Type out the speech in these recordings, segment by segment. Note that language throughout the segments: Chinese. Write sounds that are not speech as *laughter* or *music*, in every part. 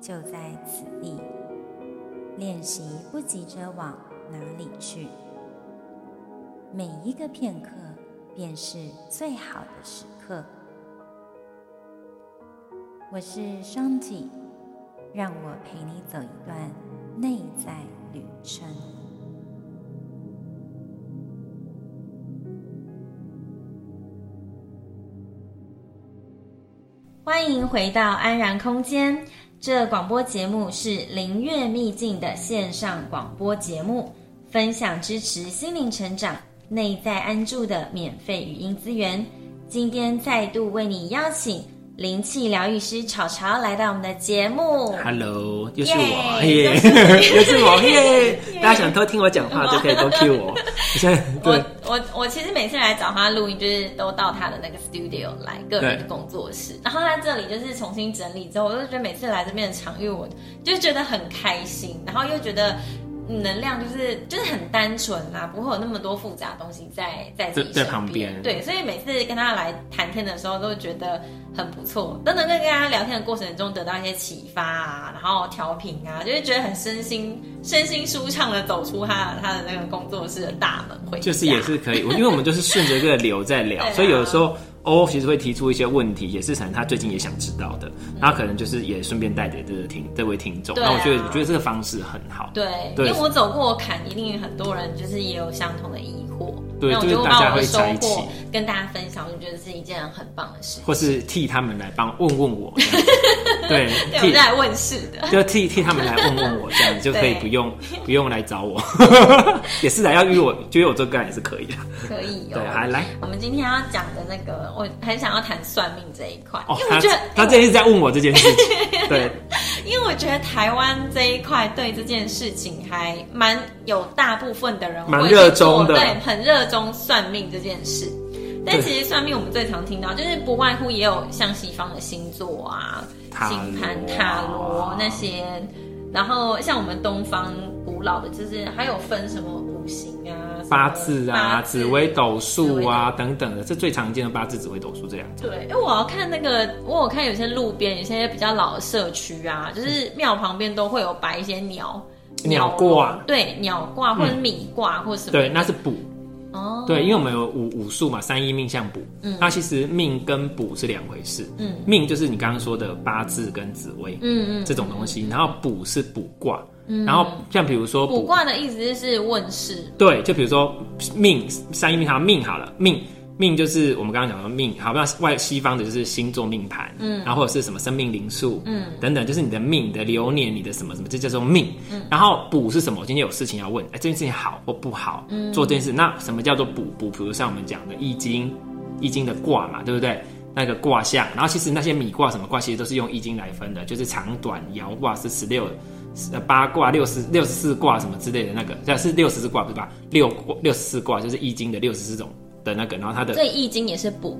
就在此地，练习不急着往哪里去？每一个片刻便是最好的时刻。我是双体，让我陪你走一段内在旅程。欢迎回到安然空间。这广播节目是灵悦秘境的线上广播节目，分享支持心灵成长、内在安住的免费语音资源。今天再度为你邀请灵气疗愈师潮潮来到我们的节目。Hello，又是我，耶，又是 *laughs* 我，耶！*laughs* 大家想偷听我讲话 *laughs* 就可以多 cue 我。现在 *laughs* 我我我其实每次来找他录音，就是都到他的那个 studio 来个人的工作室，然后他这里就是重新整理之后，我就觉得每次来这边的场域，我就觉得很开心，然后又觉得。能量就是就是很单纯啊，不会有那么多复杂的东西在在自己在旁边。对，所以每次跟他来谈天的时候，都觉得很不错，都能够跟他聊天的过程中得到一些启发啊，然后调频啊，就是觉得很身心身心舒畅的走出他他的那个工作室的大门回家。就是也是可以，因为我们就是顺着这个流在聊，*laughs* 啊、所以有的时候。哦，其实会提出一些问题，也是可能他最近也想知道的，那可能就是也顺便带给这个听这位听众。那、啊、我觉得，我觉得这个方式很好。对，对，因为我走过坎，一定很多人就是也有相同的疑惑。对，那我就大家会在一起。跟大家分享，我就觉得是一件很棒的事。或是替他们来帮问问我，*laughs* 对，对，我来问事的，就替替他们来问问我，这样就可以不用不用来找我，*laughs* 也是来要约我，就约我做个案也是可以的，可以。对，还来，我们今天要讲的那个，我很想要谈算命这一块，哦，因为我觉得他这一直在问我这件事情，对，*laughs* 因为我觉得台湾这一块对这件事情还蛮有大部分的人蛮热衷的，对，很热。中算命这件事，但其实算命我们最常听到就是不外乎也有像西方的星座啊、星盘、塔罗那些，然后像我们东方古老的，就是还有分什么五行啊、八字啊、紫微斗数啊等等的，这最常见的八字、紫微斗数这样子。对，因为我要看那个，我有看有些路边有些比较老的社区啊，就是庙旁边都会有摆一些鸟鸟卦，对，鸟卦或者米卦或者什么，对，那是卜。哦，对，因为我们有五五术嘛，三一命相卜。嗯，那其实命跟卜是两回事。嗯，命就是你刚刚说的八字跟紫微，嗯嗯，这种东西。然后卜是卜卦。嗯，然后像比如说卜卦的意思就是问事。对，就比如说命三一命，它命好了命。命就是我们刚刚讲的命，好，那外西方的就是星座命盘，嗯，然后或者是什么生命灵数，嗯，等等，就是你的命你的流年，你的什么什么，这叫做命。嗯，然后补是什么？我今天有事情要问，哎，这件事情好或不好？嗯，做这件事，那什么叫做补？补，比如像我们讲的易经，易经的卦嘛，对不对？那个卦象，然后其实那些米卦什么卦，其实都是用易经来分的，就是长短爻卦是十六，呃八卦六十六十四卦什么之类的那个，这是六十四卦对吧？六六十四卦就是易经的六十四种。的那个，然后它的，所以易经也是补，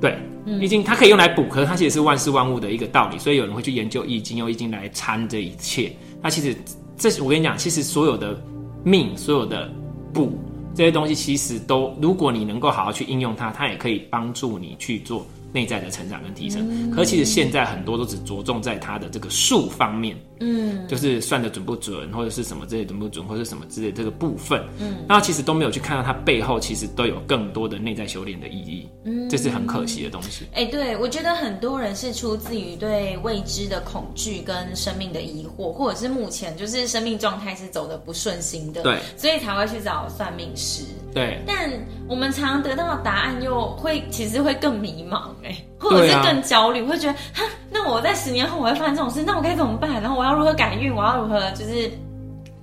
对，易经它可以用来补，可是它其实是万事万物的一个道理，所以有人会去研究易经，用易经来参这一切。那其实这我跟你讲，其实所有的命，所有的补这些东西，其实都，如果你能够好好去应用它，它也可以帮助你去做。内在的成长跟提升，嗯、可是其实现在很多都只着重在它的这个数方面，嗯，就是算的准不准，或者是什么之类准不准，或者是什么之类这个部分，嗯，那其实都没有去看到它背后其实都有更多的内在修炼的意义，嗯，这是很可惜的东西。哎、欸，对，我觉得很多人是出自于对未知的恐惧跟生命的疑惑，或者是目前就是生命状态是走的不顺心的，对，所以才会去找算命师，对，但我们常常得到的答案又会其实会更迷茫。或者是更焦虑，啊、会觉得哈，那我在十年后我会发生这种事，那我该怎么办？然后我要如何改运？我要如何就是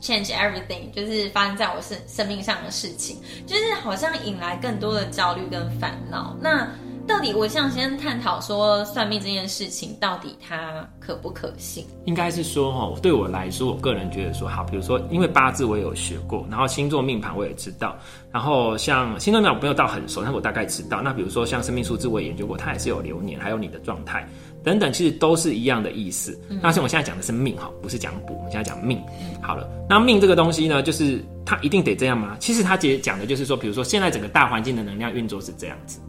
change everything？就是发生在我生生命上的事情，就是好像引来更多的焦虑跟烦恼。那到底我想先探讨说算命这件事情到底它可不可信？应该是说哈，对我来说，我个人觉得说好，比如说因为八字我也有学过，然后星座命盘我也知道，然后像星座命盘我没有到很熟，但我大概知道。那比如说像生命数字我也研究过，它也是有流年，还有你的状态等等，其实都是一样的意思。嗯、那像我现在讲的是命哈，不是讲卜，我们现在讲命。好了，那命这个东西呢，就是它一定得这样吗？其实它姐讲的就是说，比如说现在整个大环境的能量运作是这样子。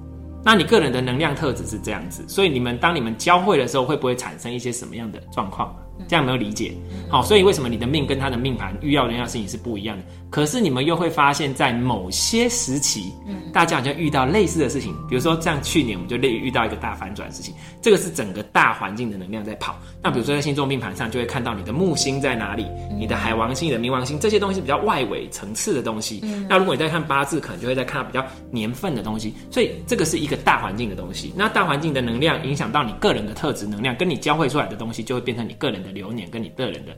那你个人的能量特质是这样子，所以你们当你们交汇的时候，会不会产生一些什么样的状况？这样有没有理解？好，所以为什么你的命跟他的命盘遇到的那样事情是不一样的？可是你们又会发现，在某些时期，大家好像遇到类似的事情，比如说像去年我们就类遇到一个大反转的事情，这个是整个大环境的能量在跑。那比如说在星座命盘上，就会看到你的木星在哪里，你的海王星、你的冥王星这些东西是比较外围层次的东西。那如果你在看八字，可能就会在看到比较年份的东西。所以这个是一个大环境的东西。那大环境的能量影响到你个人的特质能量，跟你交汇出来的东西，就会变成你个人的。流年跟你个人的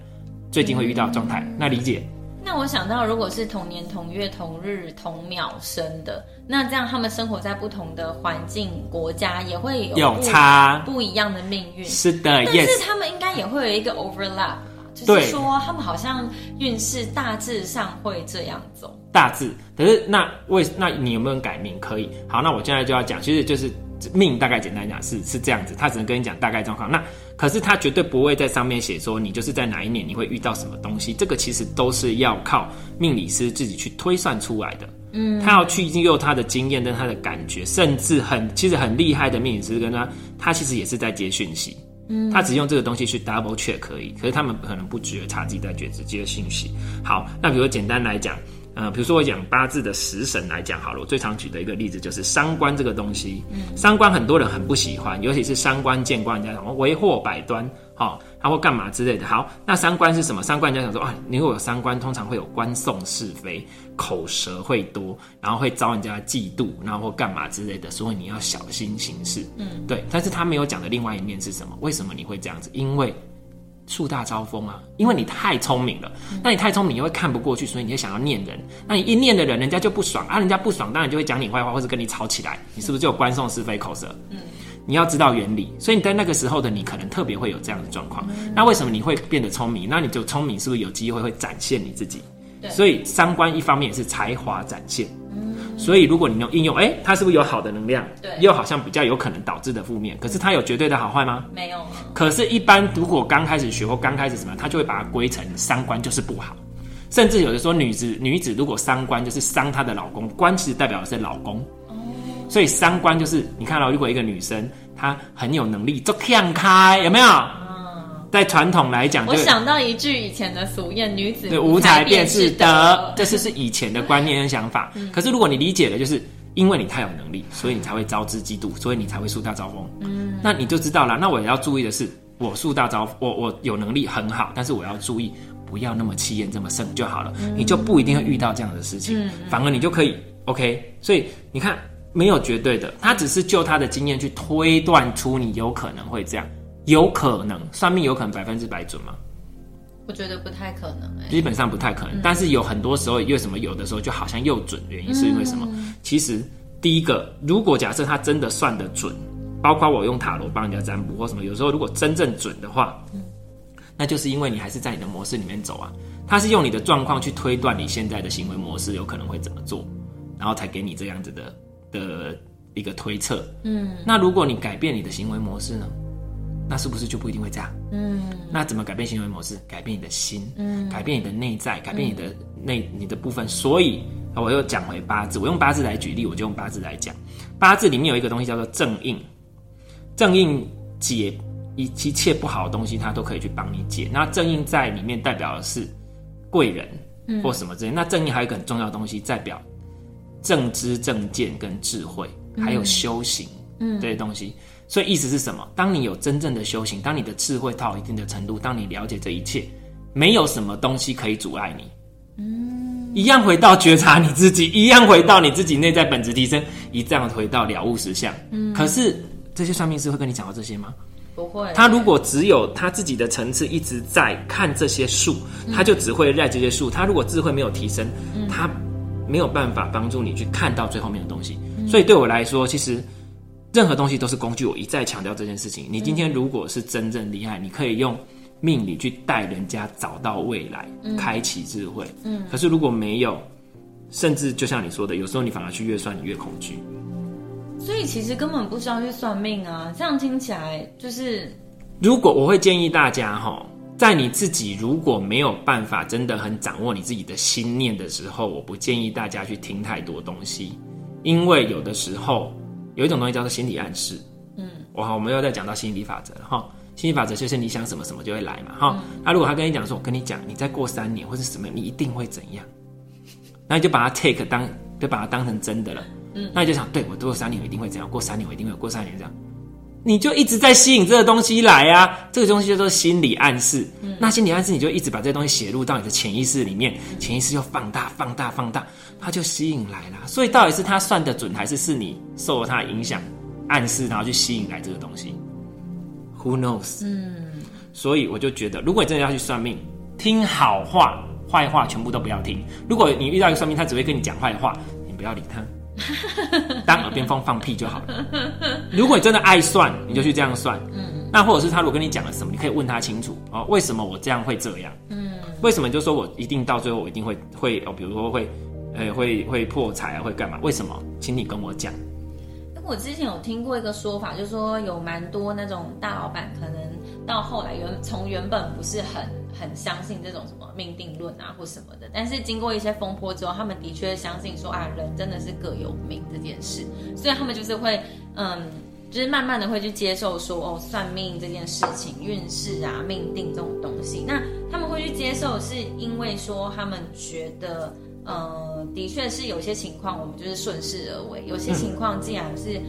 最近会遇到状态，那理解？那我想到，如果是同年同月同日同秒生的，那这样他们生活在不同的环境国家，也会有有差不一样的命运。是的，但是他们应该也会有一个 overlap，就是说他们好像运势大致上会这样走。大致，可是那为那你有没有改名？可以。好，那我现在就要讲，其实就是命大概简单讲是是这样子，他只能跟你讲大概状况。那可是他绝对不会在上面写说你就是在哪一年你会遇到什么东西，这个其实都是要靠命理师自己去推算出来的。嗯，他要去用他的经验跟他的感觉，甚至很其实很厉害的命理师跟他，他其实也是在接讯息。嗯，他只用这个东西去 double check 可以，可是他们可能不觉察自己在觉知接讯息。好，那比如简单来讲。呃，比如说我讲八字的食神来讲好了，我最常举的一个例子就是伤官这个东西。嗯，伤官很多人很不喜欢，尤其是伤官见官，人家讲为祸百端，好、哦，他会干嘛之类的。好，那伤官是什么？伤官人家讲说啊，你如果有伤官，通常会有官送是非，口舌会多，然后会遭人家嫉妒，然后或干嘛之类的，所以你要小心行事。嗯，对。但是他没有讲的另外一面是什么？为什么你会这样子？因为。树大招风啊，因为你太聪明了，那你太聪明，你会看不过去，所以你会想要念人。那你一念的人，人家就不爽啊，人家不爽，当然就会讲你坏话，或者跟你吵起来。你是不是就有官送是非口舌？嗯，你要知道原理，所以你在那个时候的你，可能特别会有这样的状况。那为什么你会变得聪明？那你就聪明，是不是有机会会展现你自己？对，所以三观一方面也是才华展现。所以，如果你用应用，哎、欸，它是不是有好的能量？对，又好像比较有可能导致的负面。可是它有绝对的好坏吗？没有。可是，一般如果刚开始学或刚开始什么，他就会把它归成三观就是不好。甚至有的说，女子女子如果三观就是伤她的老公，官其实代表的是老公。哦。所以三观就是你看到，如果一个女生她很有能力，就看开有没有？在传统来讲，我想到一句以前的俗谚：“女子对无才便是德。”这是是以前的观念跟想法。可是如果你理解了，就是因为你太有能力，所以你才会招之嫉妒，所以你才会树大招风。嗯，那你就知道了。那我也要注意的是，我树大招，我我有能力很好，但是我要注意不要那么气焰这么盛就好了。你就不一定会遇到这样的事情，反而你就可以 OK。所以你看，没有绝对的，他只是就他的经验去推断出你有可能会这样。有可能算命有可能百分之百准吗？我觉得不太可能哎、欸，基本上不太可能。嗯、但是有很多时候，为什么有的时候就好像又准？原因是因为什么？嗯、其实第一个，如果假设他真的算得准，包括我用塔罗帮人家占卜或什么，有时候如果真正准的话，嗯、那就是因为你还是在你的模式里面走啊。他是用你的状况去推断你现在的行为模式有可能会怎么做，然后才给你这样子的的一个推测。嗯，那如果你改变你的行为模式呢？那是不是就不一定会这样？嗯，那怎么改变行为模式？改变你的心，嗯，改变你的内在，改变你的内、嗯、你的部分。所以，我又讲回八字，我用八字来举例，我就用八字来讲。八字里面有一个东西叫做正印，正印解一一切不好的东西，它都可以去帮你解。那正印在里面代表的是贵人或什么之类。嗯、那正印还有一个很重要的东西，代表正知正见跟智慧，还有修行，嗯，这些东西。所以意思是什么？当你有真正的修行，当你的智慧到一定的程度，当你了解这一切，没有什么东西可以阻碍你。嗯，一样回到觉察你自己，一样回到你自己内在本质提升，一这样回到了悟实相。嗯，可是这些算命师会跟你讲到这些吗？不会。他如果只有他自己的层次一直在看这些数，他就只会在这些数。他如果智慧没有提升，他没有办法帮助你去看到最后面的东西。所以对我来说，其实。任何东西都是工具。我一再强调这件事情。你今天如果是真正厉害，你可以用命理去带人家找到未来，开启智慧。嗯，可是如果没有，甚至就像你说的，有时候你反而去越算，你越恐惧。所以其实根本不需要去算命啊！这样听起来就是，如果我会建议大家哈，在你自己如果没有办法真的很掌握你自己的心念的时候，我不建议大家去听太多东西，因为有的时候有一种东西叫做心理暗示。嗯，哇，我们又在讲到心理法则了哈。心理法则就是你想什么什么就会来嘛哈。那、嗯、如果他跟你讲说，我跟你讲，你再过三年或者什么，你一定会怎样，那你就把它 take 当，就把它当成真的了。嗯，那你就想，对，我过三年我一定会怎样，过三年我一定会过三年这样，你就一直在吸引这个东西来啊，这个东西叫做心理暗示。嗯，那心理暗示你就一直把这些东西写入到你的潜意识里面，潜意识又放大、放大、放大，它就吸引来了。所以到底是他算得准，还是是你受了他影响、暗示，然后去吸引来这个东西？Who knows？嗯，所以我就觉得，如果你真的要去算命，听好话，坏话全部都不要听。如果你遇到一个算命，他只会跟你讲坏话，你不要理他。*laughs* 当耳边风放屁就好了。*laughs* 如果你真的爱算，你就去这样算。嗯，那或者是他如果跟你讲了什么，你可以问他清楚哦，为什么我这样会这样？嗯，为什么你就说我一定到最后我一定会会哦，比如说会，呃、欸，会会破财啊，会干嘛？为什么？请你跟我讲。我之前有听过一个说法，就是说有蛮多那种大老板，可能到后来原从原本不是很很相信这种什么命定论啊或什么的，但是经过一些风波之后，他们的确相信说啊，人真的是各有命这件事，所以他们就是会嗯，就是慢慢的会去接受说哦，算命这件事情、运势啊、命定这种东西，那他们会去接受，是因为说他们觉得。呃，的确是有些情况，我们就是顺势而为；有些情况既然是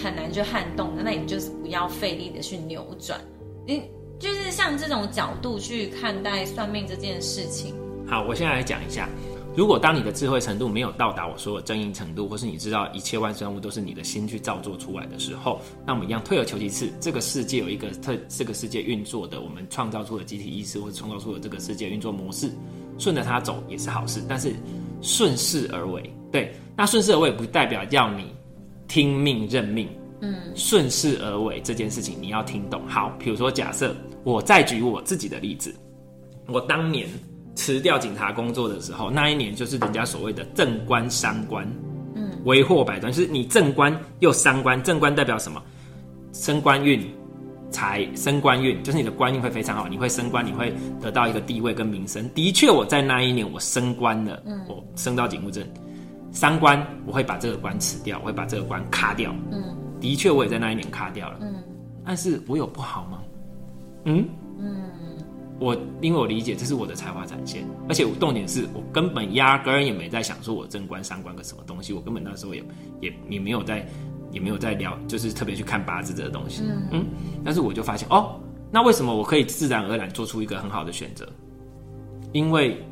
很难去撼动的，那你就是不要费力的去扭转。你就是像这种角度去看待算命这件事情。好，我现在来讲一下，如果当你的智慧程度没有到达我说的正义程度，或是你知道一切万事万物都是你的心去造作出来的时候，那我们一样退而求其次。这个世界有一个特，这个世界运作的，我们创造出的集体意识，或者创造出的这个世界运作模式。顺着它走也是好事，但是顺势而为，对，那顺势而为不代表要你听命认命，嗯，顺势而为这件事情你要听懂。好，比如说假设我再举我自己的例子，我当年辞掉警察工作的时候，那一年就是人家所谓的正官三官，嗯，为祸百端，就是你正官又三官，正官代表什么？升官运。财升官运，就是你的官运会非常好，你会升官，你会得到一个地位跟名声。的确，我在那一年我升官了，嗯，我升到警务证，三官，我会把这个官辞掉，我会把这个官卡掉，嗯，的确我也在那一年卡掉了，嗯，但是我有不好吗？嗯？嗯，我因为我理解这是我的才华展现，而且我重点是我根本压根儿也没在想说我正观三观个什么东西，我根本那时候也也也没有在。也没有在聊，就是特别去看八字这个东西，嗯，嗯，但是我就发现哦，那为什么我可以自然而然做出一个很好的选择？因为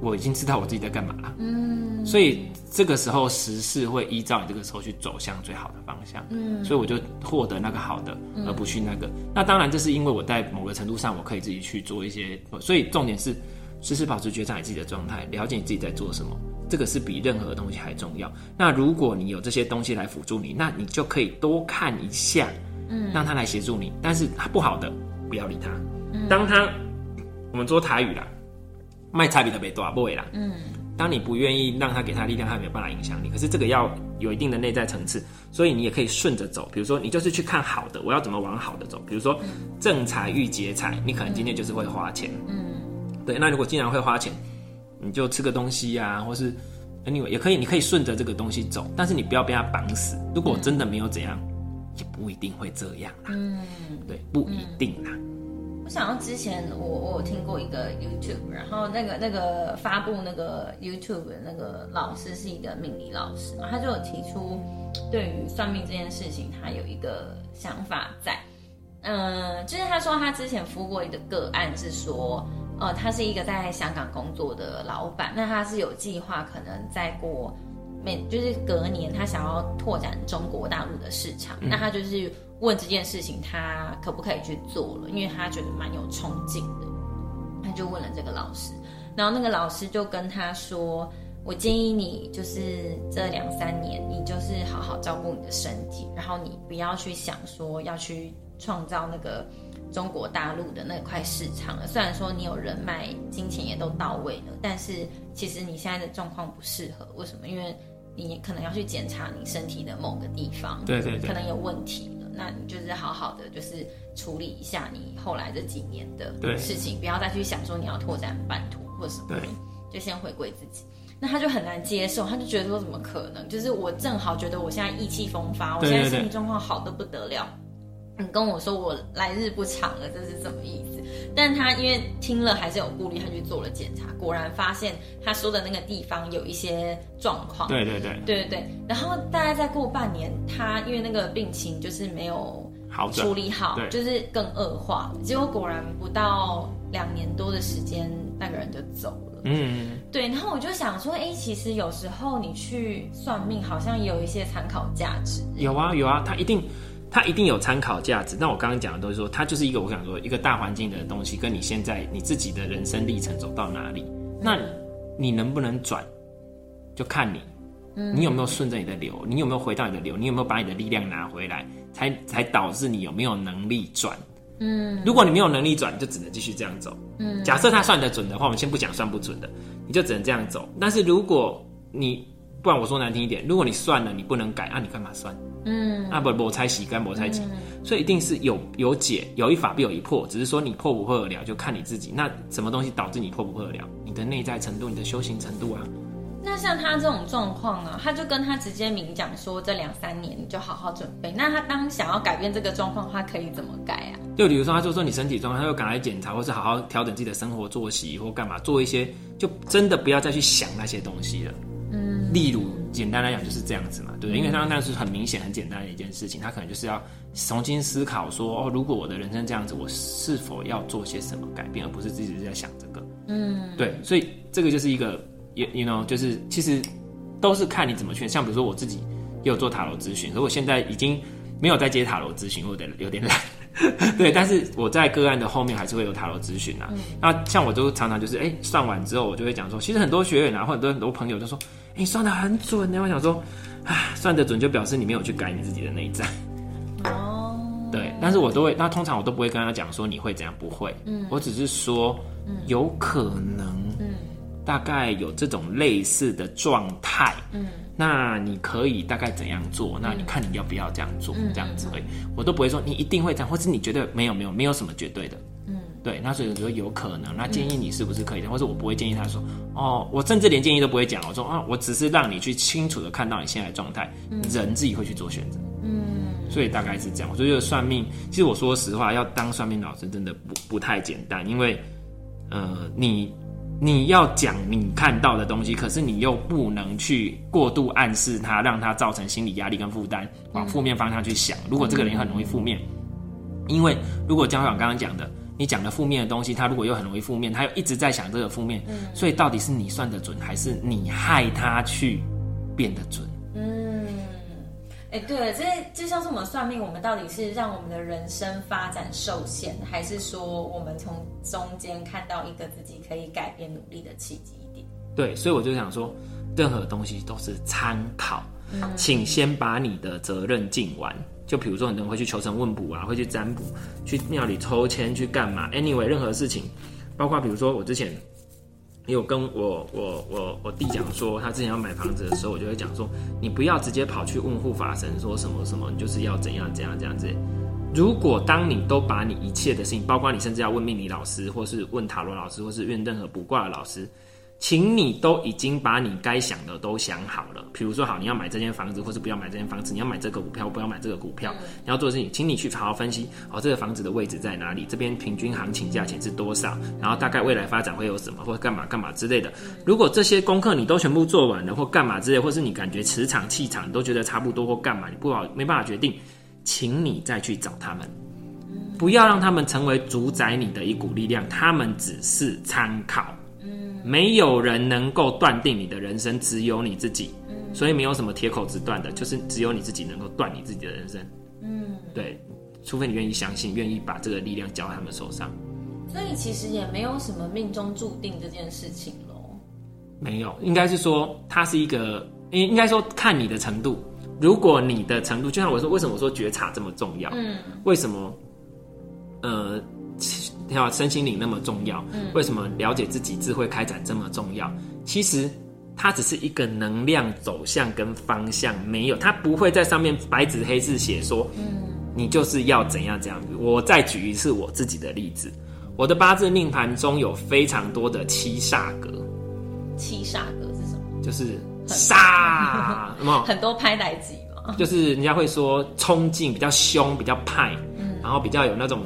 我已经知道我自己在干嘛了，嗯，所以这个时候时事会依照你这个时候去走向最好的方向，嗯，所以我就获得那个好的，而不去那个。嗯，那当然，这是因为我在某个程度上我可以自己去做一些，所以重点是时时保持觉察你自己的状态，了解你自己在做什么。这个是比任何东西还重要。那如果你有这些东西来辅助你，那你就可以多看一下，嗯，让他来协助你。但是他不好的，不要理他。嗯、当他，我们说台语啦，卖差比特别多不会啦。嗯，当你不愿意让他给他力量，他没有办法影响你。可是这个要有一定的内在层次，所以你也可以顺着走。比如说，你就是去看好的，我要怎么往好的走？比如说，正财遇劫财，你可能今天就是会花钱。嗯，对。那如果既然会花钱。你就吃个东西呀、啊，或是 anyway 也可以，你可以顺着这个东西走，但是你不要被他绑死。如果真的没有怎样，嗯、也不一定会这样啦。嗯，对，不一定啦。我想到之前我我有听过一个 YouTube，然后那个那个发布那个 YouTube 的那个老师是一个命理老师嘛，他就有提出对于算命这件事情，他有一个想法在。嗯，就是他说他之前服过一个个案是说。呃，他是一个在香港工作的老板，那他是有计划，可能再过每就是隔年，他想要拓展中国大陆的市场，嗯、那他就是问这件事情，他可不可以去做了？因为他觉得蛮有冲劲的，他就问了这个老师，然后那个老师就跟他说：“我建议你就是这两三年，你就是好好照顾你的身体，然后你不要去想说要去创造那个中国大陆的那块市场了。虽然说你有人脉、金钱也都到位了，但是其实你现在的状况不适合。为什么？因为你可能要去检查你身体的某个地方，对对对，可能有问题了。那你就是好好的，就是处理一下你后来这几年的事情，不要再去想说你要拓展版图或什么，对，就先回归自己。那他就很难接受，他就觉得说怎么可能？就是我正好觉得我现在意气风发，我现在身体状况好的不得了。你跟我说我来日不长了，这是什么意思？但他因为听了还是有顾虑，他去做了检查，果然发现他说的那个地方有一些状况。对对对，对对对。然后大概再过半年，他因为那个病情就是没有处理好，好就是更恶化。结果果然不到两年多的时间，那个人就走了。嗯，对，然后我就想说，哎，其实有时候你去算命，好像也有一些参考价值。有啊，有啊，他一定，它一定有参考价值。那我刚刚讲的都是说，它就是一个，我想说，一个大环境的东西，跟你现在你自己的人生历程走到哪里，那你能不能转，就看你，你有没有顺着你的流，你有没有回到你的流，你有没有把你的力量拿回来，才才导致你有没有能力转。嗯，如果你没有能力转，就只能继续这样走。嗯，假设他算得准的话，我们先不讲算不准的，你就只能这样走。但是如果你，不然我说难听一点，如果你算了，你不能改，啊，你干嘛算？嗯，啊不，我猜洗干，我猜洗，所以一定是有有解，有一法必有一破，只是说你破不破得了，就看你自己。那什么东西导致你破不破得了？你的内在程度，你的修行程度啊。那像他这种状况啊，他就跟他直接明讲说，这两三年你就好好准备。那他当想要改变这个状况，他可以怎么改啊？就比如说，他就说你身体状况，他就赶来检查，或是好好调整自己的生活作息，或干嘛做一些，就真的不要再去想那些东西了。嗯，例如简单来讲就是这样子嘛，对不对？因为刚刚那是很明显、很简单的一件事情，他可能就是要重新思考说，哦，如果我的人生这样子，我是否要做些什么改变，而不是自己在想这个。嗯，对，所以这个就是一个。You you know，就是其实都是看你怎么劝。像比如说我自己也有做塔罗咨询，所以我现在已经没有在接塔罗咨询，我有点有点懒。*laughs* 对，但是我在个案的后面还是会有塔罗咨询啊。嗯、那像我都常常就是，哎、欸，算完之后我就会讲说，其实很多学员啊，或者很多很多朋友就说，哎、欸，算的很准呢。我想说，啊，算得准就表示你没有去改你自己的内在。哦。对，但是我都会，那通常我都不会跟他讲说你会怎样，不会。嗯。我只是说，有可能。嗯。大概有这种类似的状态，嗯，那你可以大概怎样做？那你看你要不要这样做？嗯、这样子会，我都不会说你一定会这样，或是你觉得没有没有没有什么绝对的，嗯，对。那所以我觉得有可能，那建议你是不是可以的？或者我不会建议他说，哦，我甚至连建议都不会讲，我说啊，我只是让你去清楚的看到你现在的状态，嗯、人自己会去做选择，嗯，所以大概是这样。我觉得算命，其实我说实话，要当算命老师真的不不太简单，因为呃你。你要讲你看到的东西，可是你又不能去过度暗示他，让他造成心理压力跟负担，往负面方向去想。如果这个人很容易负面，因为如果江小刚刚讲的，你讲的负面的东西，他如果又很容易负面，他又一直在想这个负面，所以到底是你算得准，还是你害他去变得准？哎，对了，这就像是我们算命，我们到底是让我们的人生发展受限，还是说我们从中间看到一个自己可以改变、努力的契机点？对，所以我就想说，任何东西都是参考，嗯、请先把你的责任尽完。就比如说，很多人会去求神问卜啊，会去占卜，去庙里抽签，去干嘛？Anyway，任何事情，包括比如说我之前。有跟我我我我弟讲说，他之前要买房子的时候，我就会讲说，你不要直接跑去问护法神说什么什么，你就是要怎样怎样这样子。如果当你都把你一切的事情，包括你甚至要问命理老师，或是问塔罗老师，或是问任何卜卦的老师。请你都已经把你该想的都想好了，比如说好，你要买这间房子，或是不要买这间房子，你要买这个股票，不要买这个股票，你要做的事情，请你去好好分析，哦，这个房子的位置在哪里，这边平均行情价钱是多少，然后大概未来发展会有什么，或干嘛干嘛之类的。如果这些功课你都全部做完了，或干嘛之类，或是你感觉磁场气场你都觉得差不多，或干嘛，你不好没办法决定，请你再去找他们，不要让他们成为主宰你的一股力量，他们只是参考。没有人能够断定你的人生，只有你自己。嗯，所以没有什么铁口直断的，就是只有你自己能够断你自己的人生。嗯，对，除非你愿意相信，愿意把这个力量交在他们手上。所以其实也没有什么命中注定这件事情喽。没有，应该是说它是一个，应应该说看你的程度。如果你的程度，就像我说，为什么我说觉察这么重要？嗯，为什么？呃，要身心灵那么重要？嗯，为什么了解自己、智慧开展这么重要？其实它只是一个能量走向跟方向，没有，它不会在上面白纸黑字写说，嗯，你就是要怎样怎样。我再举一次我自己的例子，我的八字命盘中有非常多的七煞格。七煞格是什么？就是煞，有没有？很多拍台机嘛。就是人家会说冲劲比较凶，比较派，嗯，然后比较有那种。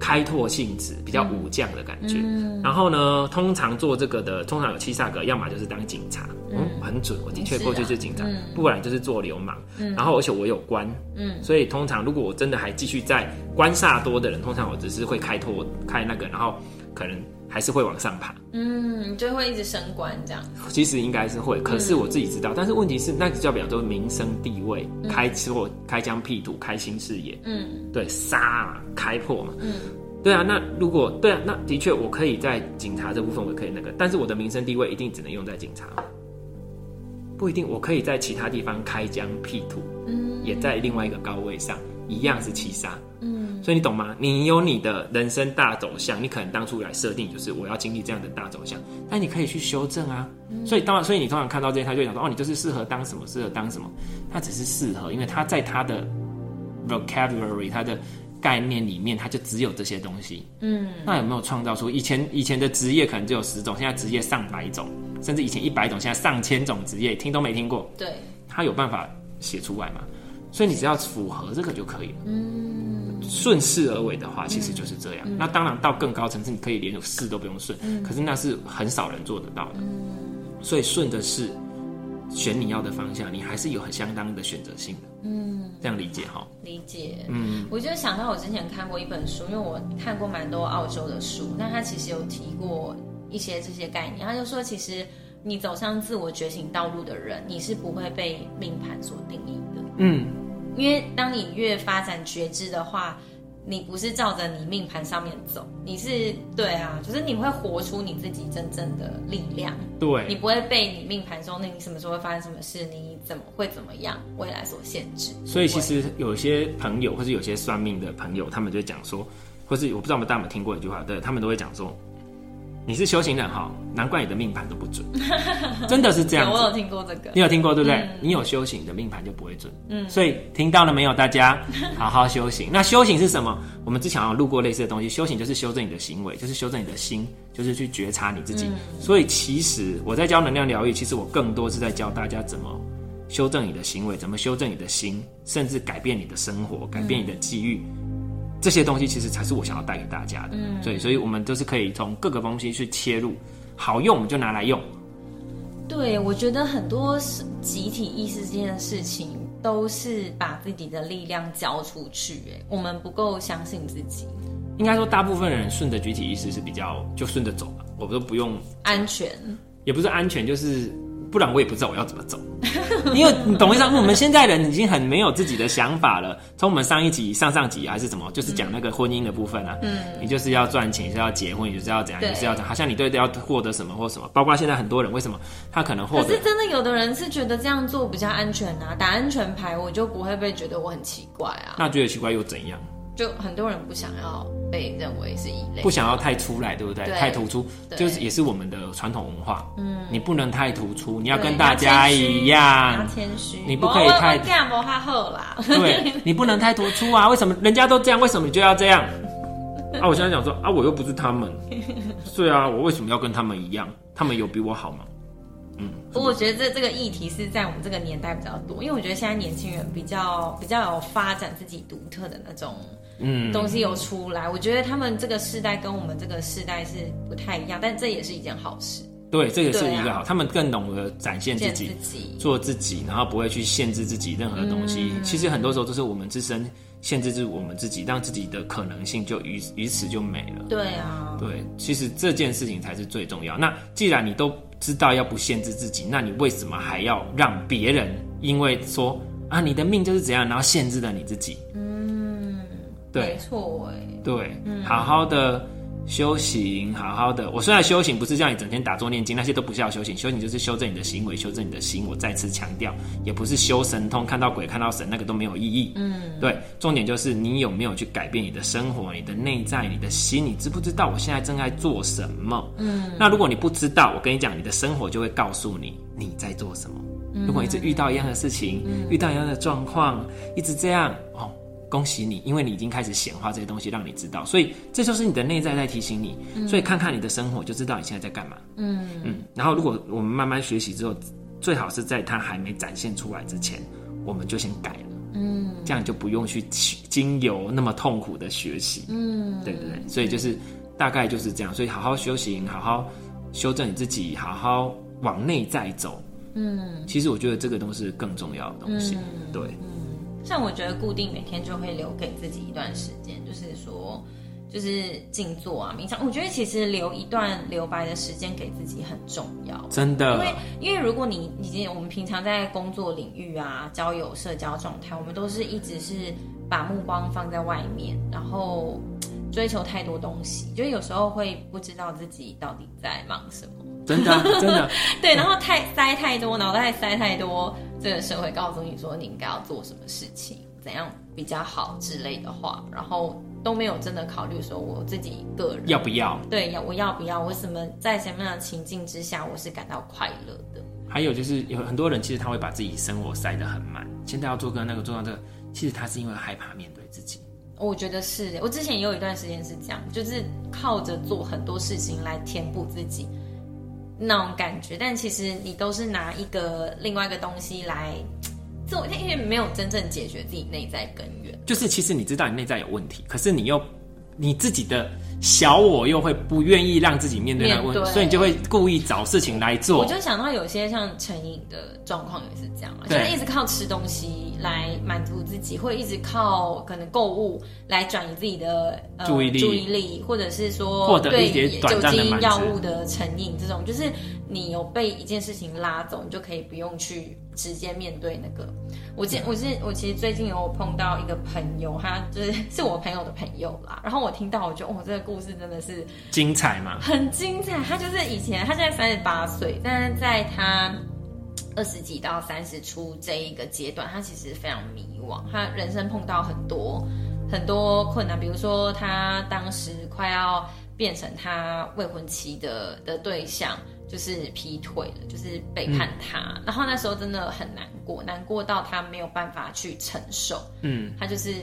开拓性质比较武将的感觉，嗯、然后呢，通常做这个的，通常有七煞格，要么就是当警察，嗯，嗯很准，我的确过去是警察，不然就是做流氓，嗯，然后而且我有官，嗯，所以通常如果我真的还继续在官煞多的人，通常我只是会开拓开那个，然后可能还是会往上爬，嗯，就会一直升官这样，其实应该是会，可是我自己知道，嗯、但是问题是，那个代表都是名声地位，嗯、开拓开疆辟土，开新视野，嗯，对，杀开破嘛，嗯。对啊，那如果对啊，那的确我可以在警察这部分我可以那个，但是我的名声地位一定只能用在警察，不一定我可以在其他地方开疆辟土，嗯，也在另外一个高位上，一样是七杀，嗯，所以你懂吗？你有你的人生大走向，你可能当初来设定就是我要经历这样的大走向，但你可以去修正啊，嗯、所以当然，所以你通常看到这些，他就会想说哦，你就是适合当什么，适合当什么，他只是适合，因为他在他的 vocabulary，他的。概念里面，他就只有这些东西。嗯，那有没有创造出以前以前的职业可能只有十种，现在职业上百种，甚至以前一百种，现在上千种职业，听都没听过。对，他有办法写出来吗？所以你只要符合这个就可以了。嗯，顺势而为的话，其实就是这样。嗯、那当然到更高层次，你可以连有势都不用顺，嗯、可是那是很少人做得到的。嗯，所以顺的是选你要的方向，你还是有很相当的选择性的。嗯，这样理解哈？理解。嗯，我就想到我之前看过一本书，因为我看过蛮多澳洲的书，那他其实有提过一些这些概念。他就说，其实你走上自我觉醒道路的人，你是不会被命盘所定义的。嗯，因为当你越发展觉知的话。你不是照着你命盘上面走，你是对啊，就是你会活出你自己真正的力量。对，你不会被你命盘中那你什么时候会发生什么事，你怎么会怎么样未来所限制。所以其实有些朋友或是有些算命的朋友，他们就讲说，或是我不知道我们大家有没有听过一句话，对他们都会讲说。你是修行人哈，难怪你的命盘都不准，*laughs* 真的是这样子。我有听过这个，你有听过对不对？嗯、你有修行，你的命盘就不会准。嗯，所以听到了没有？大家 *laughs* 好好修行。那修行是什么？我们之前有录过类似的东西。修行就是修正你的行为，就是修正你的心，就是去觉察你自己。嗯、所以其实我在教能量疗愈，其实我更多是在教大家怎么修正你的行为，怎么修正你的心，甚至改变你的生活，改变你的际遇。嗯这些东西其实才是我想要带给大家的，嗯，所以，所以我们都是可以从各个东西去切入，好用我们就拿来用。对，我觉得很多集体意识这件事情都是把自己的力量交出去，哎，我们不够相信自己。应该说，大部分人顺着集体意识是比较就顺着走了，我们都不用安全，也不是安全，就是。不然我也不知道我要怎么走，*laughs* 因为你懂一张？我们现在人已经很没有自己的想法了。从我们上一集、上上集还是什么，就是讲那个婚姻的部分啊。嗯，你就是要赚钱，是要结婚，你就是要怎样，你就是要怎样，好像你对要获得什么或什么。包括现在很多人为什么他可能获得，可是真的有的人是觉得这样做比较安全啊，打安全牌我就不会被觉得我很奇怪啊。那觉得奇怪又怎样？就很多人不想要被认为是异类，不想要太出来，对不对？对太突出，就是也是我们的传统文化。嗯，你不能太突出，你要跟大家一样，谦虚，你不可以太这样不怕厚啦。对，你不能太突出啊！为什么人家都这样？为什么你就要这样？*laughs* 啊，我现在讲说啊，我又不是他们，对啊，我为什么要跟他们一样？他们有比我好吗？嗯，不过我觉得这这个议题是在我们这个年代比较多，因为我觉得现在年轻人比较比较有发展自己独特的那种。嗯，东西有出来，我觉得他们这个世代跟我们这个世代是不太一样，但这也是一件好事。对，这也是一个好，啊、他们更懂得展现自己，自己做自己，然后不会去限制自己任何东西。嗯、其实很多时候都是我们自身限制住我们自己，让自己的可能性就于于此就没了。对啊，对，其实这件事情才是最重要。那既然你都知道要不限制自己，那你为什么还要让别人因为说啊你的命就是怎样，然后限制了你自己？嗯。对，没错哎，对，嗯、好好的修行，好好的。我虽然修行不是叫你整天打坐念经，那些都不叫修行。修行就是修正你的行为，修正你的心。我再次强调，也不是修神通，看到鬼、看到神，那个都没有意义。嗯，对，重点就是你有没有去改变你的生活、你的内在、你的心，你知不知道我现在正在做什么？嗯，那如果你不知道，我跟你讲，你的生活就会告诉你你在做什么。如果一直遇到一样的事情，嗯、遇到一样的状况，一直这样哦。恭喜你，因为你已经开始显化这些东西，让你知道，所以这就是你的内在在提醒你。嗯、所以看看你的生活，就知道你现在在干嘛。嗯嗯。然后，如果我们慢慢学习之后，最好是在它还没展现出来之前，我们就先改了。嗯，这样就不用去经由那么痛苦的学习。嗯，对对对。所以就是大概就是这样。所以好好修行，好好修正你自己，好好往内在走。嗯，其实我觉得这个都是更重要的东西。嗯、对。像我觉得固定每天就会留给自己一段时间，就是说，就是静坐啊、冥想。我觉得其实留一段留白的时间给自己很重要，真的。因为因为如果你已经我们平常在工作领域啊、交友、社交状态，我们都是一直是把目光放在外面，然后追求太多东西，就有时候会不知道自己到底在忙什么。真的，*laughs* 真的。对，然后太塞太多，脑袋塞太多。这个社会告诉你说你应该要做什么事情，怎样比较好之类的话，然后都没有真的考虑说我自己个人要不要？对，要我要不要？我什么在什么样的情境之下我是感到快乐的？还有就是有很多人其实他会把自己生活塞得很满，现在要做个那个做到这个，其实他是因为害怕面对自己。我觉得是，我之前也有一段时间是这样，就是靠着做很多事情来填补自己。那种感觉，但其实你都是拿一个另外一个东西来做，因为没有真正解决自己内在根源。就是其实你知道你内在有问题，可是你又你自己的小我又会不愿意让自己面对那个问题，所以你就会故意找事情来做。我就想到有些像成瘾的状况也是这样嘛，对就是一直靠吃东西来满足自己，或者一直靠可能购物来转移自己的、呃、注意力，注意力，或者是说获得一些酒精药物的成瘾，这种就是你有被一件事情拉走，你就可以不用去直接面对那个。我今我是我其实最近有碰到一个朋友，他就是是我朋友的朋友啦，然后我听到我觉得哦，这个故事真的是精彩嘛，很精彩。他就是以前他现在三十八岁，但是在他。二十几到三十出这一个阶段，他其实非常迷惘，他人生碰到很多很多困难，比如说他当时快要变成他未婚妻的的对象，就是劈腿了，就是背叛他，嗯、然后那时候真的很难过，难过到他没有办法去承受，嗯，他就是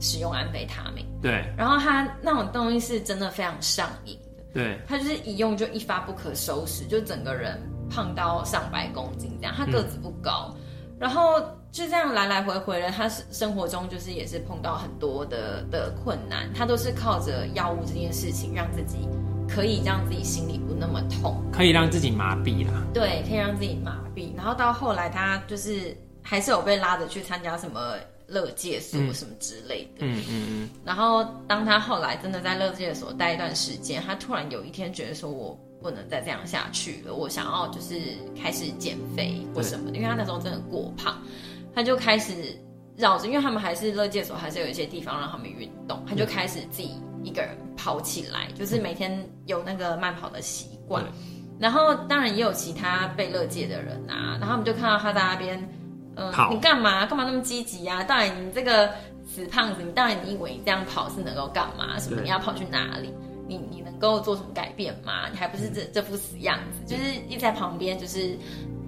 使用安非他命，对，然后他那种东西是真的非常上瘾的，对，他就是一用就一发不可收拾，就整个人。胖到上百公斤这样，他个子不高，嗯、然后就这样来来回回的，他生活中就是也是碰到很多的的困难，他都是靠着药物这件事情让自己可以让自己心里不那么痛，可以让自己麻痹啦。对，可以让自己麻痹。然后到后来，他就是还是有被拉着去参加什么乐界所什么之类的。嗯嗯嗯。然后当他后来真的在乐界所待一段时间，他突然有一天觉得说我。不能再这样下去了，我想要就是开始减肥或什么的，因为他那时候真的过胖，他就开始绕着，因为他们还是乐界所，还是有一些地方让他们运动，他就开始自己一个人跑起来，嗯、就是每天有那个慢跑的习惯。然后当然也有其他被乐界的人啊，然后我们就看到他在那边，嗯、呃，你干嘛？干嘛那么积极啊？当然你这个死胖子，你当然你以为你这样跑是能够干嘛？什么你要跑去哪里？你你能够做什么改变吗？你还不是这这副死样子，就是一直在旁边就是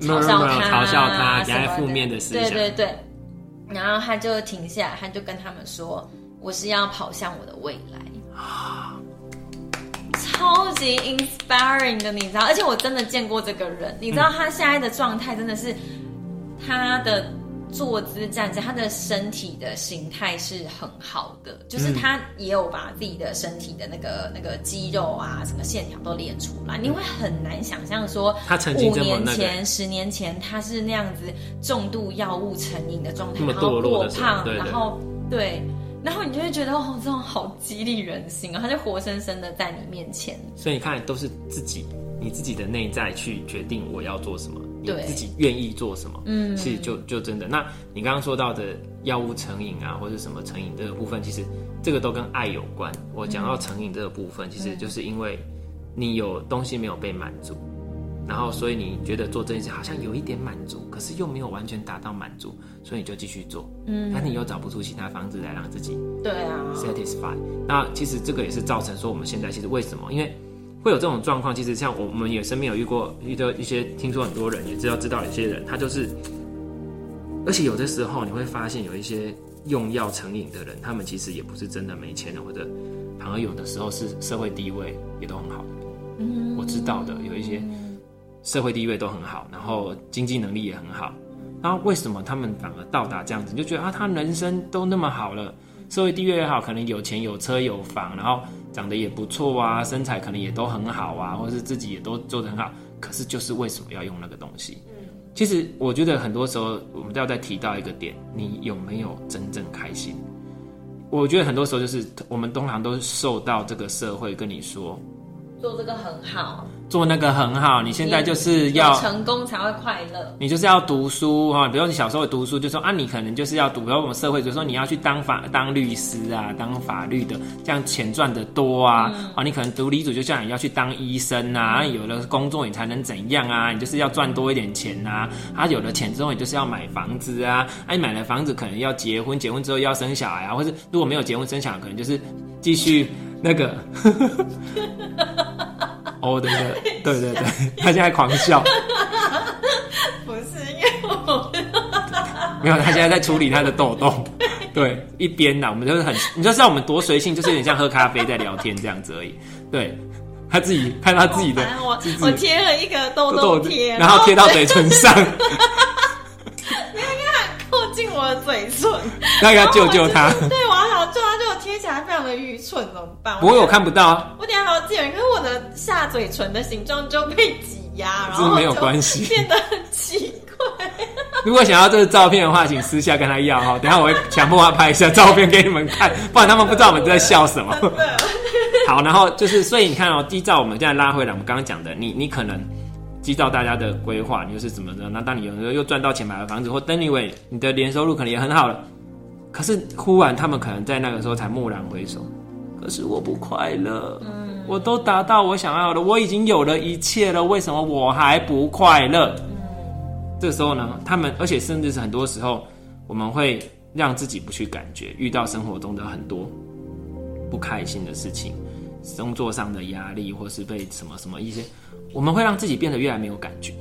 嘲笑他，嘲笑他，讲负面的事情。对对对，然后他就停下来，他就跟他们说：“我是要跑向我的未来。”啊，*sighs* 超级 inspiring 的，你知道？而且我真的见过这个人，你知道他现在的状态真的是他的。坐姿站着，他的身体的形态是很好的，就是他也有把自己的身体的那个那个肌肉啊，什么线条都练出来。你会很难想象说，他曾经五年前、十年前他是那样子重度药物成瘾的状态，然后过胖，然后对，然后你就会觉得哦，这种好激励人心啊，他就活生生的在你面前。所以你看，都是自己，你自己的内在去决定我要做什么。你自己愿意做什么，嗯，其实就就真的。那你刚刚说到的药物成瘾啊，或者什么成瘾这个部分，其实这个都跟爱有关。我讲到成瘾这个部分，其实就是因为你有东西没有被满足。然后，所以你觉得做这件事好像有一点满足，可是又没有完全达到满足，所以你就继续做。嗯，但你又找不出其他方式来让自己对啊 satisfy。那其实这个也是造成说我们现在其实为什么？因为会有这种状况。其实像我们也身边有遇过遇到一些，听说很多人也知道知道有些人，他就是，而且有的时候你会发现有一些用药成瘾的人，他们其实也不是真的没钱的，或者反而有的时候是社会地位也都很好的。嗯，我知道的有一些。社会地位都很好，然后经济能力也很好，那为什么他们反而到达这样子？你就觉得啊，他人生都那么好了，社会地位也好，可能有钱有车有房，然后长得也不错啊，身材可能也都很好啊，或者是自己也都做得很好，可是就是为什么要用那个东西？其实我觉得很多时候我们都要再提到一个点，你有没有真正开心？我觉得很多时候就是我们通常都是受到这个社会跟你说。做这个很好，做那个很好。你现在就是要成功才会快乐。你就是要读书哈，比如说你小时候读书，就说啊，你可能就是要读。比如我们社会就说你要去当法当律师啊，当法律的，这样钱赚的多啊。啊、嗯，你可能读理主，就像你要去当医生啊。嗯、有了工作，你才能怎样啊？你就是要赚多一点钱啊。啊，有了钱之后，你就是要买房子啊。哎、啊，买了房子可能要结婚，结婚之后要生小孩啊，或者如果没有结婚生小孩，可能就是继续那个。哦，对对对对对，*laughs* 他现在狂笑，*laughs* 不是因为我没有，他现在在处理他的痘痘，*laughs* 对，一边呢，我们就是很，你就知道我们多随性，就是有点像喝咖啡在聊天这样子而已，对，他自己看他自己的，我我贴了一个痘痘贴，然后贴到嘴唇上。进我的嘴唇，那要救救他。对，我好想救他，就我贴起来非常的愚蠢，怎么办？不过我看不到啊。我等下还要见人，可是我的下嘴唇的形状就被挤压，然后没有关系，变得很奇怪。如果想要这个照片的话，请私下跟他要哈。等下我会强迫他拍一下照片给你们看，*laughs* 不然他们不知道我们在笑什么。好，然后就是，所以你看哦，依照我们现在拉回来，我们刚刚讲的，你你可能。依照大家的规划，你又是怎么的？那当你有时候又赚到钱买了房子，或 anyway，你的年收入可能也很好了。可是忽然他们可能在那个时候才蓦然回首，可是我不快乐。嗯，我都达到我想要的，我已经有了一切了，为什么我还不快乐？嗯，这时候呢，他们而且甚至是很多时候，我们会让自己不去感觉，遇到生活中的很多不开心的事情，工作上的压力，或是被什么什么一些。我们会让自己变得越来没有感觉，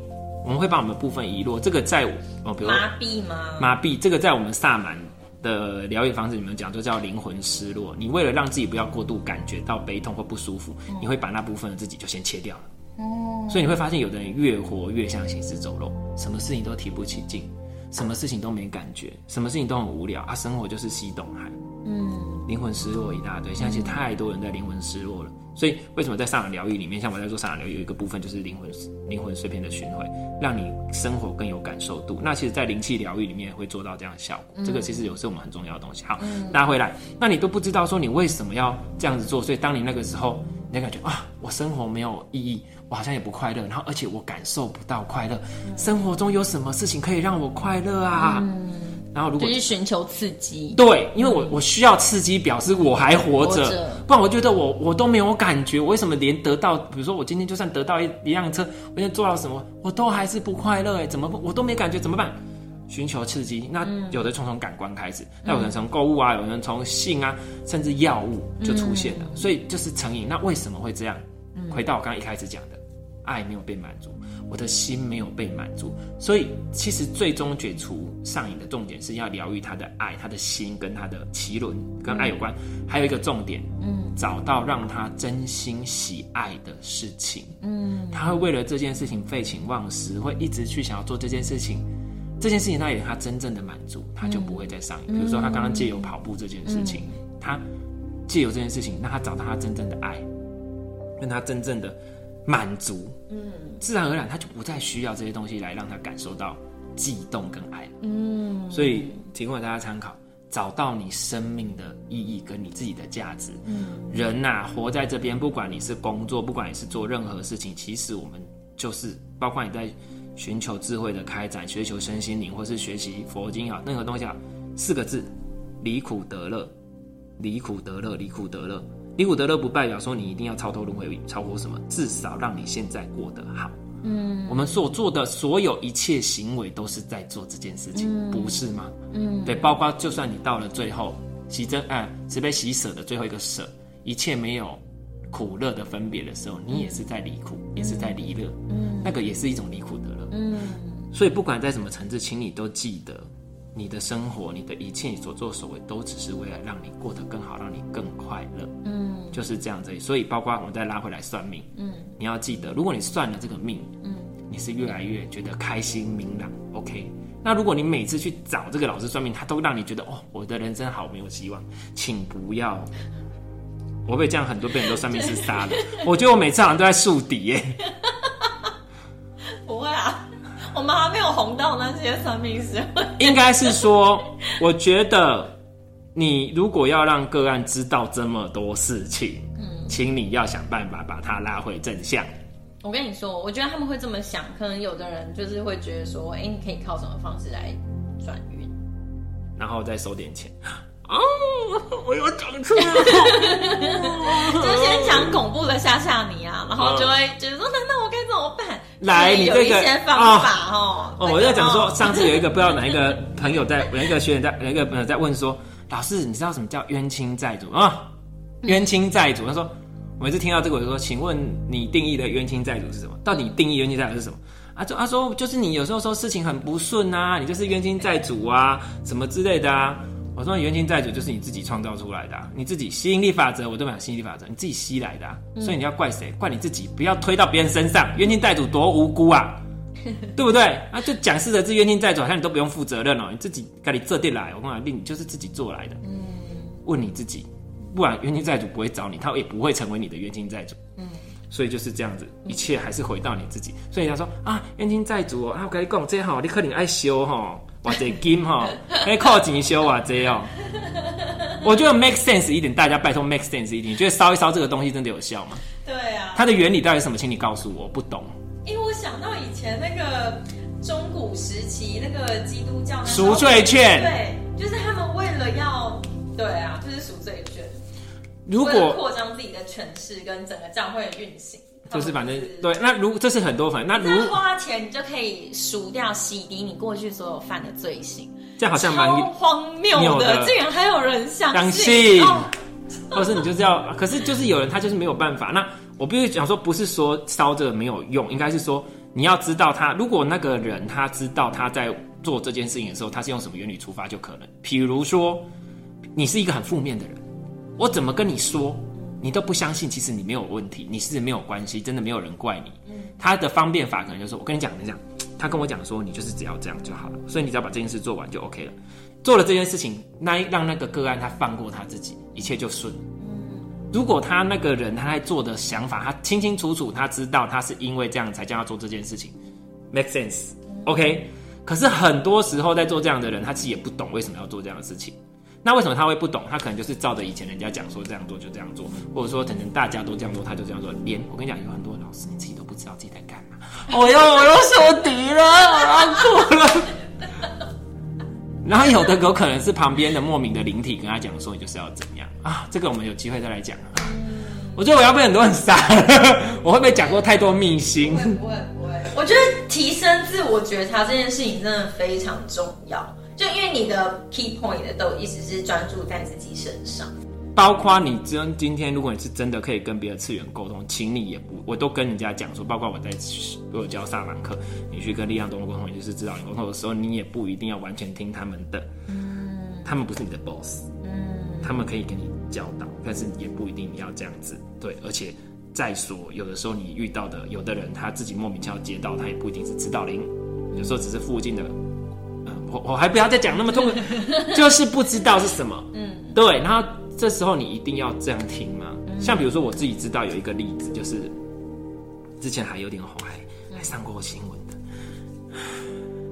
我们会把我们的部分遗落。这个在哦，比如麻痹吗？麻痹，这个在我们萨满的疗愈方式里面讲，就叫灵魂失落。你为了让自己不要过度感觉到悲痛或不舒服，嗯、你会把那部分的自己就先切掉了。哦，所以你会发现，有的人越活越像行尸走肉，什么事情都提不起劲，什么事情都没感觉，什么事情都很无聊啊，生活就是西东海。嗯，灵魂失落一大堆，现在其实太多人在灵魂失落了。所以，为什么在上海疗愈里面，像我在做上海疗愈，有一个部分就是灵魂灵魂碎片的巡回，让你生活更有感受度。那其实，在灵气疗愈里面也会做到这样的效果。嗯、这个其实有是我们很重要的东西。好，拉、嗯、回来，那你都不知道说你为什么要这样子做，所以当你那个时候，你感觉啊，我生活没有意义，我好像也不快乐，然后而且我感受不到快乐，嗯、生活中有什么事情可以让我快乐啊？嗯然后，如果就是寻求刺激，对，因为我我需要刺激，表示我还活着，活着，不然我觉得我我都没有感觉，我为什么连得到，比如说我今天就算得到一一辆车，我今天做到什么，我都还是不快乐哎，怎么我都没感觉，怎么办？寻求刺激，那有的从从感官开始，那、嗯、有人从购物啊，有人从性啊，甚至药物就出现了，嗯、所以就是成瘾。那为什么会这样？回到我刚刚一开始讲的，爱没有被满足。我的心没有被满足，所以其实最终解除上瘾的重点是要疗愈他的爱，他的心跟他的脐轮跟爱有关。嗯、还有一个重点，嗯，找到让他真心喜爱的事情，嗯，他会为了这件事情废寝忘食，会一直去想要做这件事情。这件事情，他也他真正的满足，他就不会再上瘾。嗯、比如说，他刚刚借由跑步这件事情，嗯、他借由这件事情，让他找到他真正的爱，跟他真正的。满足，嗯，自然而然他就不再需要这些东西来让他感受到悸动跟爱，嗯，所以提供给大家参考，找到你生命的意义跟你自己的价值，嗯，人呐、啊，活在这边，不管你是工作，不管你是做任何事情，其实我们就是，包括你在寻求智慧的开展，寻求身心灵，或是学习佛经啊，任何东西啊，四个字，离苦得乐，离苦得乐，离苦得乐，离苦得乐不代表说你一定要超脱轮回，超脱什么，至少让你现在过得好。嗯，我们所做的所有一切行为都是在做这件事情，嗯、不是吗？嗯，对，包括就算你到了最后，喜真哎，慈悲喜舍的最后一个舍，一切没有苦乐的分别的时候，你也是在离苦，嗯、也是在离乐，嗯，那个也是一种离苦得乐，嗯，所以不管在什么层次，请你都记得，你的生活，你的一切，你所作所为，都只是为了让你过得更好，让你更快乐，嗯，就是这样子。所以包括我们再拉回来算命，嗯。你要记得，如果你算了这个命，嗯，你是越来越觉得开心明朗，OK。那如果你每次去找这个老师算命，他都让你觉得哦，我的人生好没有希望，请不要。*laughs* 我被这样很多被很多算命师杀了，我觉得我每次好像都在树敌耶。*laughs* 不会啊，我们还没有红到那些算命师。应该是说，我觉得你如果要让个案知道这么多事情。嗯请你要想办法把它拉回正向。我跟你说，我觉得他们会这么想，可能有的人就是会觉得说，哎、欸，你可以靠什么方式来转运，然后再收点钱。哦，*laughs* 我又讲错了，*laughs* *laughs* 就先讲恐怖的吓吓你啊，然后就会觉得说，那那我该怎么办？来，你这个有一些方法哦。哦，我在讲说，上次有一个不知道哪一个朋友在，*laughs* 有一个学员在，有一个朋友在问说，老师，你知道什么叫冤亲债主啊？冤亲债主，他说。我每次听到这个，我就说：“请问你定义的冤亲债主是什么？到底定义冤亲债主是什么？”啊，就他说：“就是你有时候说事情很不顺啊，你就是冤亲债主啊，什么之类的啊。”我说：“冤亲债主就是你自己创造出来的，啊，你自己吸引力法则，我都讲吸引力法则，你自己吸来的，啊，所以你要怪谁？怪你自己，不要推到别人身上。冤亲债主多无辜啊，*laughs* 对不对？啊，就讲四个字冤亲债主，好像你都不用负责任哦，你自己该你这地来，我跟你讲，你就是自己做来的。嗯，问你自己。”不然冤亲债主不会找你，他也不会成为你的冤亲债主。嗯，所以就是这样子，一切还是回到你自己。所以他说啊，冤亲债主啊，我跟你讲，这好，你可能爱修哈，或者金哈，*laughs* 哎靠钱修啊这样。*laughs* 我觉得 make sense 一点，大家拜托 make sense 一点。你觉得烧一烧这个东西真的有效吗？对啊。它的原理到底是什么？请你告诉我，不懂。因为我想到以前那个中古时期那个基督教赎罪券，对，就是他们为了要，对啊，就是赎罪券。如果扩张自己的权势跟整个教会的运行，就是反正对。那如这是很多反正那如花钱，你就可以赎掉、洗涤你过去所有犯的罪行，这样好像蛮荒谬的，竟然还有人相信。相信哦、*laughs* 或者是你就是要，可是就是有人他就是没有办法。那我必须讲说，不是说烧这个没有用，应该是说你要知道他，如果那个人他知道他在做这件事情的时候，他是用什么原理出发就可能。比如说，你是一个很负面的人。我怎么跟你说，你都不相信。其实你没有问题，你是没有关系，真的没有人怪你。他的方便法可能就是，我跟你讲，你讲，他跟我讲说，你就是只要这样就好了。所以你只要把这件事做完就 OK 了。做了这件事情，那让那个个案他放过他自己，一切就顺。如果他那个人他在做的想法，他清清楚楚，他知道他是因为这样才叫他做这件事情，make sense，OK？可是很多时候在做这样的人，他自己也不懂为什么要做这样的事情。那为什么他会不懂？他可能就是照着以前人家讲说这样做就这样做，或者说可能大家都这样做，他就这样做。连我跟你讲，有很多老师你自己都不知道自己在干嘛。*laughs* 我又我又受敌了，难过了。然后有的有可能是旁边的莫名的灵体跟他讲说，你就是要怎样啊？这个我们有机会再来讲啊。我觉得我要被很多人杀，*laughs* 我会不会讲过太多秘辛？不会不会。我觉得提升自我觉察这件事情真的非常重要。就因为你的 key point 的都一直是专注在自己身上，包括你真今天，如果你是真的可以跟别的次元沟通，请你也不，我都跟人家讲说，包括我在我有教萨满课，你去跟力量动物沟通，也就是指导灵沟通的时候，你也不一定要完全听他们的，嗯，他们不是你的 boss，嗯，他们可以给你教导，但是也不一定你要这样子，对，而且再说，有的时候你遇到的，有的人他自己莫名其妙接到，他也不一定是指导灵，有时候只是附近的。我我还不要再讲那么痛，*laughs* 就是不知道是什么。嗯，对。然后这时候你一定要这样听吗？嗯、像比如说我自己知道有一个例子，就是之前还有点红，还还上过新闻的，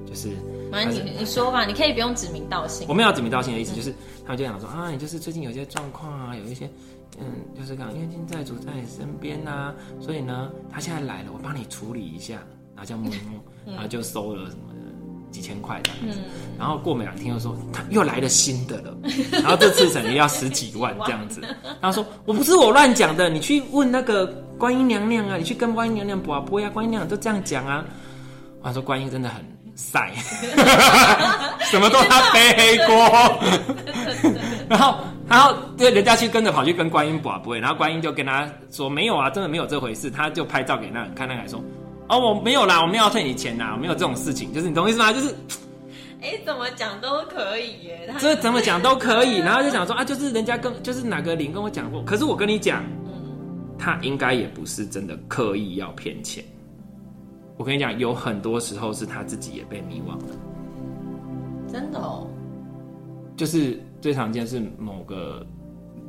就是。反正你你说吧，你可以不用指名道姓。我没有指名道姓的意思，就是、嗯、他们就想说啊，你就是最近有些状况啊，有一些嗯，就是讲冤亲债主在你身边啊，所以呢，他现在来了，我帮你处理一下，然后这样摸一摸，然后就收了什么的。几千块这样子。然后过没两天又说他又来了新的了，*laughs* 然后这次可能要十几万这样子。然后说我不是我乱讲的，你去问那个观音娘娘啊，你去跟观音娘娘卜啊卜呀，观音娘娘都这样讲啊。我说观音真的很晒，*laughs* 什么都他背黑锅。然后，然后对人家去跟着跑去跟观音卜卜，然后观音就跟他说没有啊，真的没有这回事。他就拍照给那人看，那人说哦我没有啦，我没有要退你钱呐，我没有这种事情，就是你懂意思吗？就是，哎，怎么讲都可以耶，这怎么讲都可以。然后就讲说啊，就是人家跟就是哪个林跟我讲过，可是我跟你讲，他应该也不是真的刻意要骗钱。我跟你讲，有很多时候是他自己也被迷惘了，真的哦。就是最常见是某个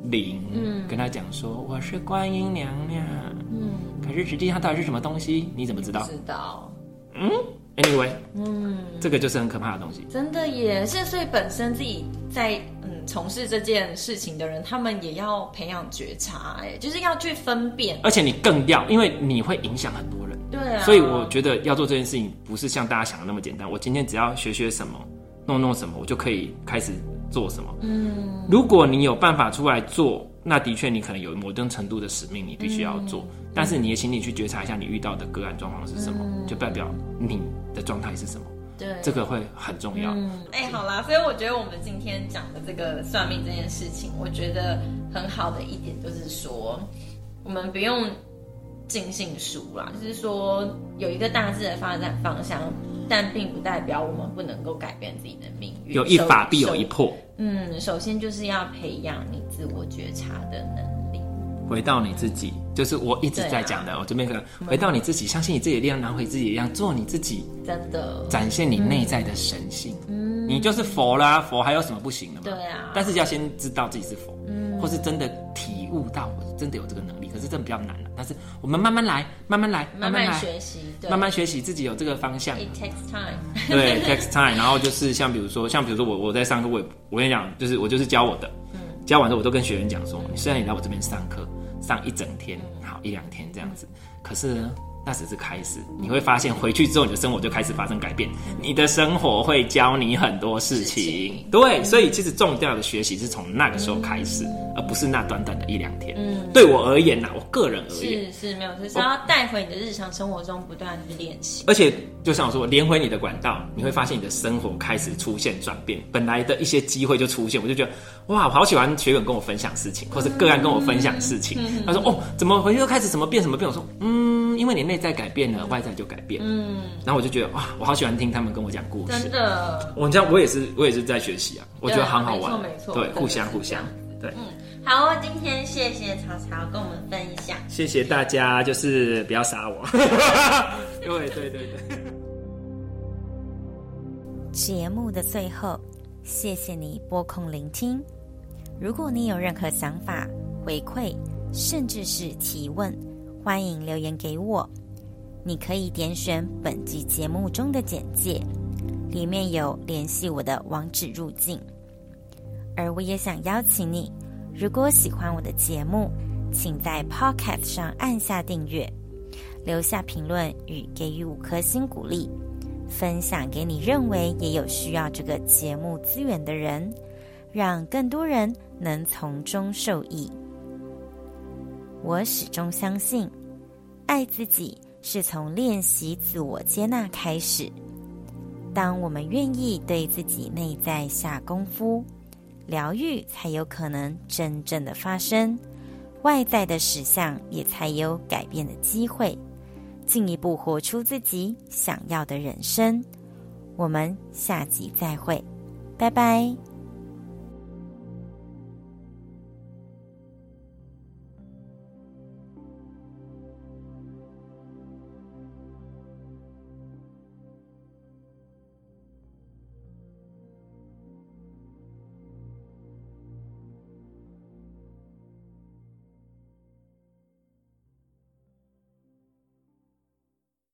灵，嗯，跟他讲说我是观音娘娘，嗯，可是实际上到底是什么东西？你怎么知道？知道，嗯，anyway，嗯，这个就是很可怕的东西。真的也是，所以本身自己在嗯从事这件事情的人，他们也要培养觉察，哎，就是要去分辨，而且你更要，因为你会影响很多人。对啊，所以我觉得要做这件事情不是像大家想的那么简单。我今天只要学学什么，弄弄什么，我就可以开始做什么。嗯，如果你有办法出来做，那的确你可能有某种程度的使命，你必须要做。嗯，但是你也请你去觉察一下，你遇到的个案状况是什么，嗯，就代表你的状态是什么。对，这个会很重要。嗯，哎，好啦，所以我觉得我们今天讲的这个算命这件事情，我觉得很好的一点就是说，我们不用。尽信书啦，就是说有一个大致的发展方向，但并不代表我们不能够改变自己的命运。有一法必有一破。嗯，首先就是要培养你自我觉察的能力，回到你自己，就是我一直在讲的。啊、我这边可能回到你自己，相信你自己的力量，拿回自己的力量，做你自己，真的展现你内在的神性。嗯，你就是佛啦，佛还有什么不行的吗？对啊，但是要先知道自己是佛，嗯，或是真的体悟到，真的有这个能力。可是这比较难了，但是我们慢慢来，慢慢来，慢慢学习，慢慢学习，自己有这个方向。It takes time。*laughs* 对 takes time。然后就是像比如说，像比如说我我在上课，我我跟你讲，就是我就是教我的，嗯，教完之后我都跟学员讲说，你虽然你来我这边上课上一整天，好一两天这样子，可是呢。那只是开始，你会发现回去之后，你的生活就开始发生改变。你的生活会教你很多事情，事情对，所以其实重要的学习是从那个时候开始，嗯、而不是那短短的一两天。嗯，对我而言呐，我个人而言是是没有，就是要带回你的日常生活中不断去练习。而且就像我说，连回你的管道，你会发现你的生活开始出现转变，本来的一些机会就出现。我就觉得哇，我好喜欢学员跟我分享事情，或是个案跟我分享事情。嗯、他说哦，怎么回去又开始怎么变什么变？我说嗯，因为你内在改变了，外在就改变。嗯，然后我就觉得哇，我好喜欢听他们跟我讲故事。真的，我这样我也是，我也是在学习啊，我觉得很好玩。没错没错，对，互相互相，对。嗯，好，今天谢谢曹曹跟我们分享，谢谢大家，就是不要杀我。*laughs* 对对对对。节目的最后，谢谢你拨空聆听。如果你有任何想法、回馈，甚至是提问，欢迎留言给我。你可以点选本集节目中的简介，里面有联系我的网址入境。而我也想邀请你，如果喜欢我的节目，请在 Podcast 上按下订阅，留下评论与给予五颗星鼓励，分享给你认为也有需要这个节目资源的人，让更多人能从中受益。我始终相信，爱自己。是从练习自我接纳开始。当我们愿意对自己内在下功夫，疗愈才有可能真正的发生，外在的实相也才有改变的机会，进一步活出自己想要的人生。我们下集再会，拜拜。